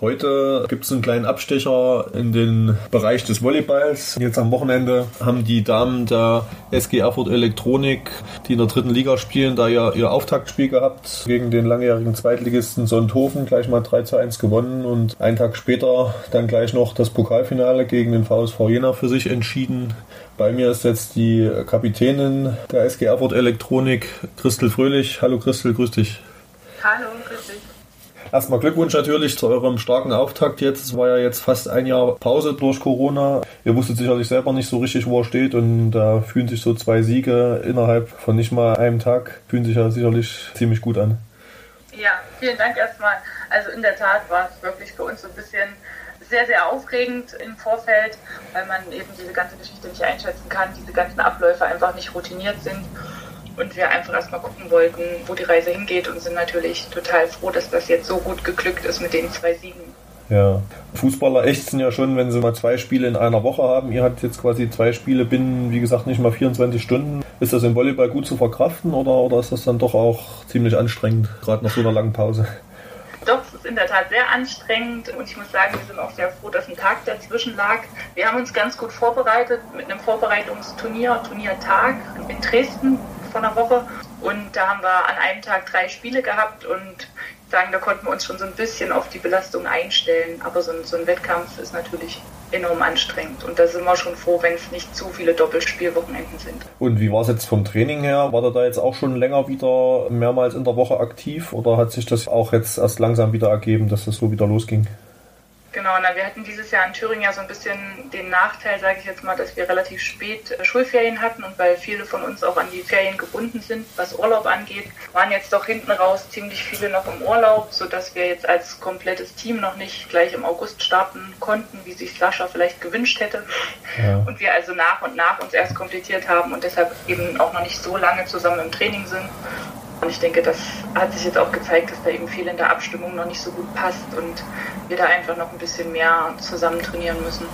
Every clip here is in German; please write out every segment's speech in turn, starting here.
Heute gibt es einen kleinen Abstecher in den Bereich des Volleyballs. Jetzt am Wochenende haben die Damen der SG Erfurt Elektronik, die in der dritten Liga spielen, da ihr, ihr Auftaktspiel gehabt gegen den langjährigen Zweitligisten Sonthofen, gleich mal 3 zu 1 gewonnen und einen Tag später dann gleich noch das Pokalfinale gegen den VSV Jena für sich entschieden. Bei mir ist jetzt die Kapitänin der SG Erfurt Elektronik, Christel Fröhlich. Hallo Christel, grüß dich. Hallo, grüß dich. Erstmal Glückwunsch natürlich zu eurem starken Auftakt jetzt. Es war ja jetzt fast ein Jahr Pause durch Corona. Ihr wusstet sicherlich selber nicht so richtig, wo er steht und da fühlen sich so zwei Siege innerhalb von nicht mal einem Tag, fühlen sich ja sicherlich ziemlich gut an. Ja, vielen Dank erstmal. Also in der Tat war es wirklich für uns so ein bisschen sehr, sehr aufregend im Vorfeld, weil man eben diese ganze Geschichte nicht einschätzen kann, diese ganzen Abläufe einfach nicht routiniert sind und wir einfach erstmal gucken wollten, wo die Reise hingeht und sind natürlich total froh, dass das jetzt so gut geglückt ist mit den zwei Siegen. Ja, Fußballer ächzen ja schon, wenn sie mal zwei Spiele in einer Woche haben. Ihr habt jetzt quasi zwei Spiele binnen, wie gesagt, nicht mal 24 Stunden. Ist das im Volleyball gut zu verkraften oder, oder ist das dann doch auch ziemlich anstrengend, gerade nach so einer langen Pause? Doch, es ist in der Tat sehr anstrengend und ich muss sagen, wir sind auch sehr froh, dass ein Tag dazwischen lag. Wir haben uns ganz gut vorbereitet mit einem Vorbereitungsturnier, Turniertag in Dresden vor einer Woche. Und da haben wir an einem Tag drei Spiele gehabt und sagen, da konnten wir uns schon so ein bisschen auf die Belastung einstellen. Aber so ein, so ein Wettkampf ist natürlich enorm anstrengend. Und da sind wir schon froh, wenn es nicht zu viele Doppelspielwochenenden sind. Und wie war es jetzt vom Training her? War der da jetzt auch schon länger wieder mehrmals in der Woche aktiv oder hat sich das auch jetzt erst langsam wieder ergeben, dass das so wieder losging? Genau, na, wir hatten dieses Jahr in Thüringen ja so ein bisschen den Nachteil, sage ich jetzt mal, dass wir relativ spät äh, Schulferien hatten und weil viele von uns auch an die Ferien gebunden sind, was Urlaub angeht, waren jetzt doch hinten raus ziemlich viele noch im Urlaub, sodass wir jetzt als komplettes Team noch nicht gleich im August starten konnten, wie sich Sascha vielleicht gewünscht hätte. Ja. Und wir also nach und nach uns erst komplettiert haben und deshalb eben auch noch nicht so lange zusammen im Training sind und ich denke, das hat sich jetzt auch gezeigt, dass da eben viel in der Abstimmung noch nicht so gut passt und wir da einfach noch ein bisschen mehr zusammen trainieren müssen.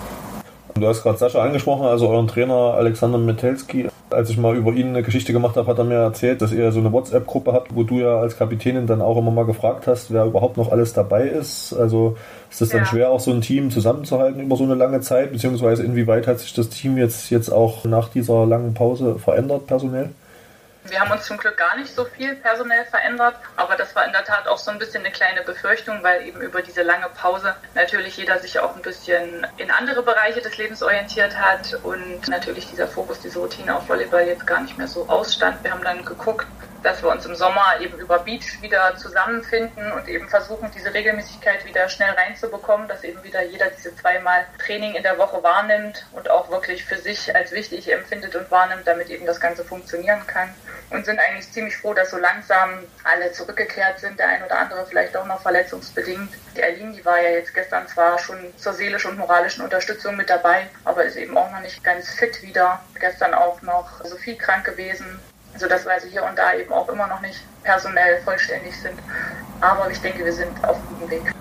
Du hast gerade Sascha angesprochen, also euren Trainer Alexander Metelski. Als ich mal über ihn eine Geschichte gemacht habe, hat er mir erzählt, dass ihr so eine WhatsApp-Gruppe habt, wo du ja als Kapitänin dann auch immer mal gefragt hast, wer überhaupt noch alles dabei ist. Also ist es dann ja. schwer, auch so ein Team zusammenzuhalten über so eine lange Zeit, beziehungsweise inwieweit hat sich das Team jetzt, jetzt auch nach dieser langen Pause verändert personell? Wir haben uns zum Glück gar nicht so viel personell verändert, aber das war in der Tat auch so ein bisschen eine kleine Befürchtung, weil eben über diese lange Pause natürlich jeder sich auch ein bisschen in andere Bereiche des Lebens orientiert hat und natürlich dieser Fokus, diese Routine auf Volleyball jetzt gar nicht mehr so ausstand. Wir haben dann geguckt, dass wir uns im Sommer eben über Beach wieder zusammenfinden und eben versuchen, diese Regelmäßigkeit wieder schnell reinzubekommen, dass eben wieder jeder diese zweimal Training in der Woche wahrnimmt und auch wirklich für sich als wichtig empfindet und wahrnimmt, damit eben das Ganze funktionieren kann. Und sind eigentlich ziemlich froh, dass so langsam alle zurückgekehrt sind, der ein oder andere vielleicht auch noch verletzungsbedingt. Die Aline, die war ja jetzt gestern zwar schon zur seelischen und moralischen Unterstützung mit dabei, aber ist eben auch noch nicht ganz fit wieder. Gestern auch noch Sophie krank gewesen sodass wir also hier und da eben auch immer noch nicht personell vollständig sind. Aber ich denke, wir sind auf gutem Weg.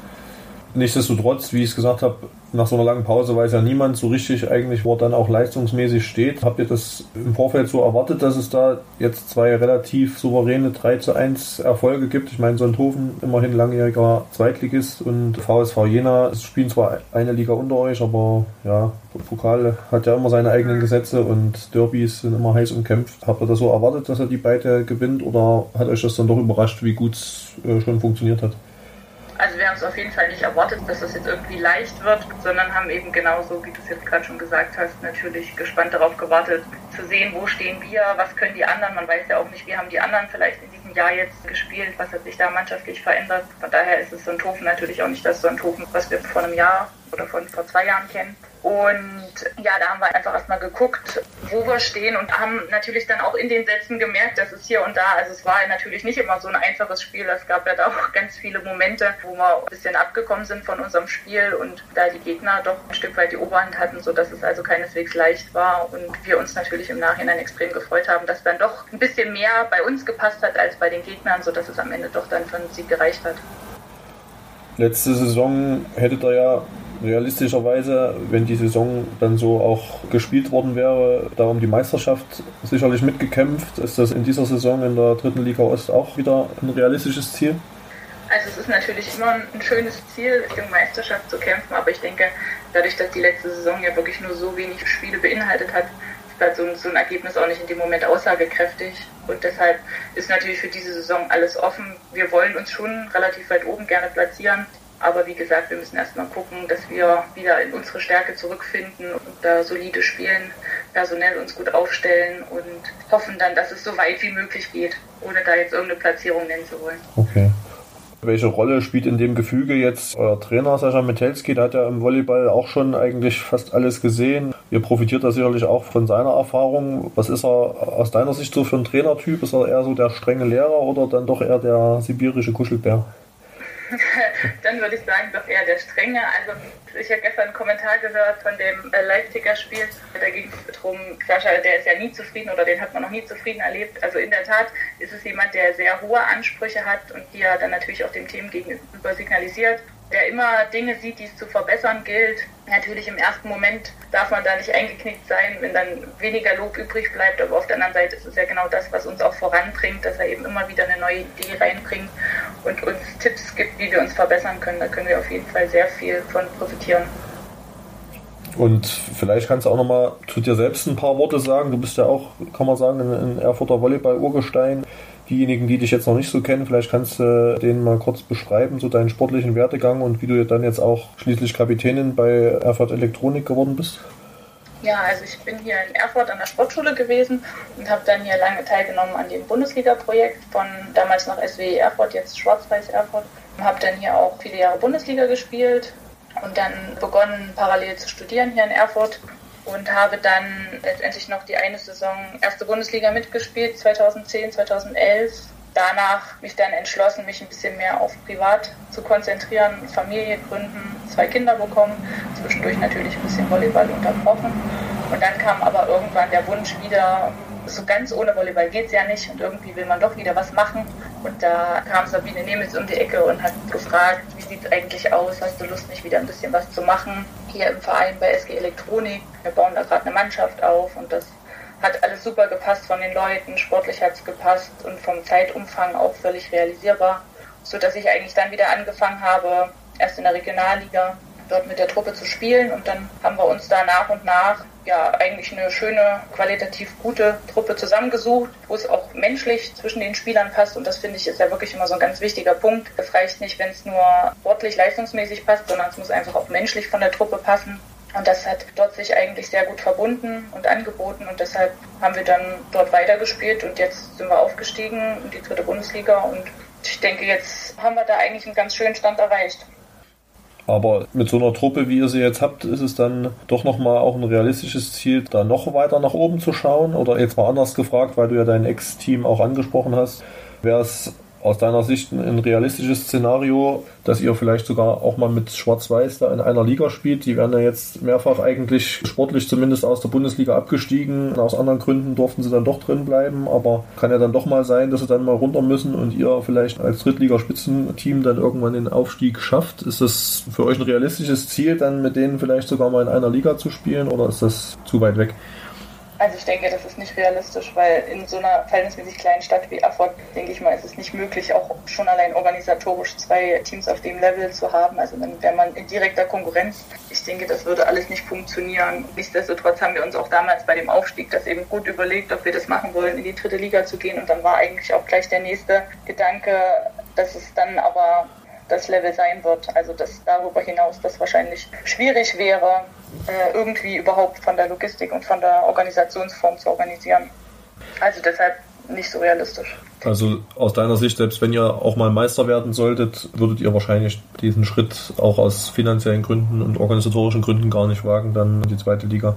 Nichtsdestotrotz, wie ich es gesagt habe, nach so einer langen Pause weiß ja niemand so richtig eigentlich, wo er dann auch leistungsmäßig steht. Habt ihr das im Vorfeld so erwartet, dass es da jetzt zwei relativ souveräne 3 zu 1 Erfolge gibt? Ich meine, Sonthofen immerhin langjähriger Zweitligist und VSV Jena spielen zwar eine Liga unter euch, aber ja, Pokal hat ja immer seine eigenen Gesetze und Derbys sind immer heiß umkämpft. Habt ihr das so erwartet, dass er die beide gewinnt oder hat euch das dann doch überrascht, wie gut es äh, schon funktioniert hat? Wir haben es auf jeden Fall nicht erwartet, dass das jetzt irgendwie leicht wird, sondern haben eben genauso, wie du es jetzt gerade schon gesagt hast, natürlich gespannt darauf gewartet, zu sehen, wo stehen wir, was können die anderen. Man weiß ja auch nicht, wie haben die anderen vielleicht in diesem Jahr jetzt gespielt, was hat sich da mannschaftlich verändert. Von daher ist es Sonthofen natürlich auch nicht das Sonthofen, was wir vor einem Jahr oder von vor zwei Jahren kennen. Und ja, da haben wir einfach erstmal geguckt, wo wir stehen und haben natürlich dann auch in den Sätzen gemerkt, dass es hier und da, also es war natürlich nicht immer so ein einfaches Spiel. Es gab ja da auch ganz viele Momente, wo wir ein bisschen abgekommen sind von unserem Spiel und da die Gegner doch ein Stück weit die Oberhand hatten, sodass es also keineswegs leicht war und wir uns natürlich im Nachhinein extrem gefreut haben, dass dann doch ein bisschen mehr bei uns gepasst hat als bei den Gegnern, sodass es am Ende doch dann für einen Sieg gereicht hat. Letzte Saison hättet ihr ja realistischerweise, wenn die Saison dann so auch gespielt worden wäre, da um die Meisterschaft sicherlich mitgekämpft. Ist das in dieser Saison in der dritten Liga Ost auch wieder ein realistisches Ziel? Also es ist natürlich immer ein schönes Ziel, Richtung Meisterschaft zu kämpfen, aber ich denke, dadurch, dass die letzte Saison ja wirklich nur so wenig Spiele beinhaltet hat, ist halt so so ein Ergebnis auch nicht in dem Moment aussagekräftig. Und deshalb ist natürlich für diese Saison alles offen. Wir wollen uns schon relativ weit oben gerne platzieren. Aber wie gesagt, wir müssen erstmal gucken, dass wir wieder in unsere Stärke zurückfinden und da solide spielen, personell uns gut aufstellen und hoffen dann, dass es so weit wie möglich geht, ohne da jetzt irgendeine Platzierung nennen zu wollen. Okay. Welche Rolle spielt in dem Gefüge jetzt euer Trainer Sascha Metelski? Der hat ja im Volleyball auch schon eigentlich fast alles gesehen. Ihr profitiert da sicherlich auch von seiner Erfahrung. Was ist er aus deiner Sicht so für ein Trainertyp? Ist er eher so der strenge Lehrer oder dann doch eher der sibirische Kuschelbär? dann würde ich sagen, doch eher der strenge. Also ich habe gestern einen Kommentar gehört von dem äh, Leipziger Spiel. Da ging es darum, Sascha, der ist ja nie zufrieden oder den hat man noch nie zufrieden erlebt. Also in der Tat ist es jemand, der sehr hohe Ansprüche hat und die er dann natürlich auch dem Team gegenüber signalisiert der immer Dinge sieht, die es zu verbessern gilt. Natürlich im ersten Moment darf man da nicht eingeknickt sein, wenn dann weniger Lob übrig bleibt, aber auf der anderen Seite ist es ja genau das, was uns auch voranbringt, dass er eben immer wieder eine neue Idee reinbringt und uns Tipps gibt, wie wir uns verbessern können. Da können wir auf jeden Fall sehr viel von profitieren. Und vielleicht kannst du auch nochmal zu dir selbst ein paar Worte sagen. Du bist ja auch, kann man sagen, ein Erfurter Volleyball-Urgestein diejenigen, die dich jetzt noch nicht so kennen, vielleicht kannst du denen mal kurz beschreiben, so deinen sportlichen Werdegang und wie du dann jetzt auch schließlich Kapitänin bei Erfurt Elektronik geworden bist. Ja, also ich bin hier in Erfurt an der Sportschule gewesen und habe dann hier lange teilgenommen an dem Bundesliga-Projekt von damals noch SWE Erfurt, jetzt Schwarz-Weiß Erfurt. Habe dann hier auch viele Jahre Bundesliga gespielt und dann begonnen parallel zu studieren hier in Erfurt und habe dann letztendlich noch die eine Saison erste Bundesliga mitgespielt, 2010, 2011. Danach mich dann entschlossen, mich ein bisschen mehr auf Privat zu konzentrieren, Familie gründen, zwei Kinder bekommen, zwischendurch natürlich ein bisschen Volleyball unterbrochen. Und dann kam aber irgendwann der Wunsch wieder, so ganz ohne Volleyball geht es ja nicht und irgendwie will man doch wieder was machen. Und da kam Sabine Nemitz um die Ecke und hat gefragt, wie sieht es eigentlich aus, hast du Lust, nicht wieder ein bisschen was zu machen? Hier im Verein bei SG Elektronik, wir bauen da gerade eine Mannschaft auf und das hat alles super gepasst von den Leuten, sportlich hat es gepasst und vom Zeitumfang auch völlig realisierbar, sodass ich eigentlich dann wieder angefangen habe, erst in der Regionalliga dort mit der Truppe zu spielen und dann haben wir uns da nach und nach ja eigentlich eine schöne, qualitativ gute Truppe zusammengesucht, wo es auch menschlich zwischen den Spielern passt. Und das finde ich ist ja wirklich immer so ein ganz wichtiger Punkt. Es reicht nicht, wenn es nur sportlich, leistungsmäßig passt, sondern es muss einfach auch menschlich von der Truppe passen. Und das hat dort sich eigentlich sehr gut verbunden und angeboten und deshalb haben wir dann dort weitergespielt und jetzt sind wir aufgestiegen in die dritte Bundesliga und ich denke, jetzt haben wir da eigentlich einen ganz schönen Stand erreicht. Aber mit so einer Truppe, wie ihr sie jetzt habt, ist es dann doch nochmal auch ein realistisches Ziel, da noch weiter nach oben zu schauen? Oder jetzt mal anders gefragt, weil du ja dein Ex-Team auch angesprochen hast, wäre es aus deiner Sicht ein realistisches Szenario, dass ihr vielleicht sogar auch mal mit Schwarz-Weiß da in einer Liga spielt? Die werden ja jetzt mehrfach eigentlich sportlich zumindest aus der Bundesliga abgestiegen. Aus anderen Gründen durften sie dann doch drin bleiben, aber kann ja dann doch mal sein, dass sie dann mal runter müssen und ihr vielleicht als Drittligaspitzenteam dann irgendwann den Aufstieg schafft. Ist das für euch ein realistisches Ziel, dann mit denen vielleicht sogar mal in einer Liga zu spielen oder ist das zu weit weg? Also ich denke, das ist nicht realistisch, weil in so einer verhältnismäßig kleinen Stadt wie Erfurt, denke ich mal, ist es nicht möglich, auch schon allein organisatorisch zwei Teams auf dem Level zu haben. Also dann wäre man in direkter Konkurrenz. Ich denke, das würde alles nicht funktionieren. Nichtsdestotrotz haben wir uns auch damals bei dem Aufstieg das eben gut überlegt, ob wir das machen wollen, in die dritte Liga zu gehen. Und dann war eigentlich auch gleich der nächste Gedanke, dass es dann aber das Level sein wird. Also dass darüber hinaus das wahrscheinlich schwierig wäre, äh, irgendwie überhaupt von der Logistik und von der Organisationsform zu organisieren. Also deshalb nicht so realistisch. Also aus deiner Sicht, selbst wenn ihr auch mal Meister werden solltet, würdet ihr wahrscheinlich diesen Schritt auch aus finanziellen Gründen und organisatorischen Gründen gar nicht wagen, dann in die zweite Liga.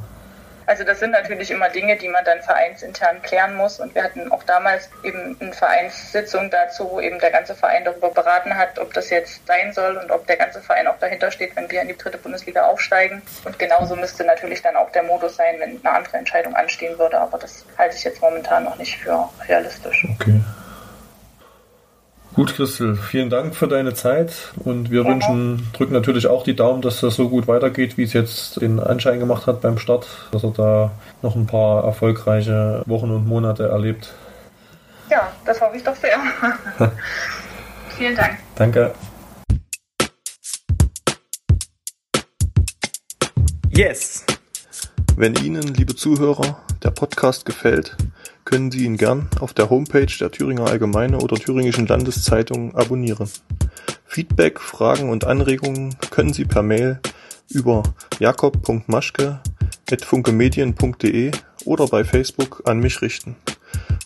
Also das sind natürlich immer Dinge, die man dann vereinsintern klären muss. Und wir hatten auch damals eben eine Vereinssitzung dazu, wo eben der ganze Verein darüber beraten hat, ob das jetzt sein soll und ob der ganze Verein auch dahinter steht, wenn wir in die dritte Bundesliga aufsteigen. Und genauso müsste natürlich dann auch der Modus sein, wenn eine andere Entscheidung anstehen würde. Aber das halte ich jetzt momentan noch nicht für realistisch. Okay. Gut, Christel, vielen Dank für deine Zeit und wir ja. wünschen, drücken natürlich auch die Daumen, dass das so gut weitergeht, wie es jetzt den Anschein gemacht hat beim Start, dass er da noch ein paar erfolgreiche Wochen und Monate erlebt. Ja, das hoffe ich doch sehr. vielen Dank. Danke. Yes! Wenn Ihnen, liebe Zuhörer, der Podcast gefällt, können Sie ihn gern auf der Homepage der Thüringer Allgemeine oder Thüringischen Landeszeitung abonnieren. Feedback, Fragen und Anregungen können Sie per Mail über jakob.maschke.funkemedien.de oder bei Facebook an mich richten.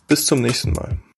Bis zum nächsten Mal.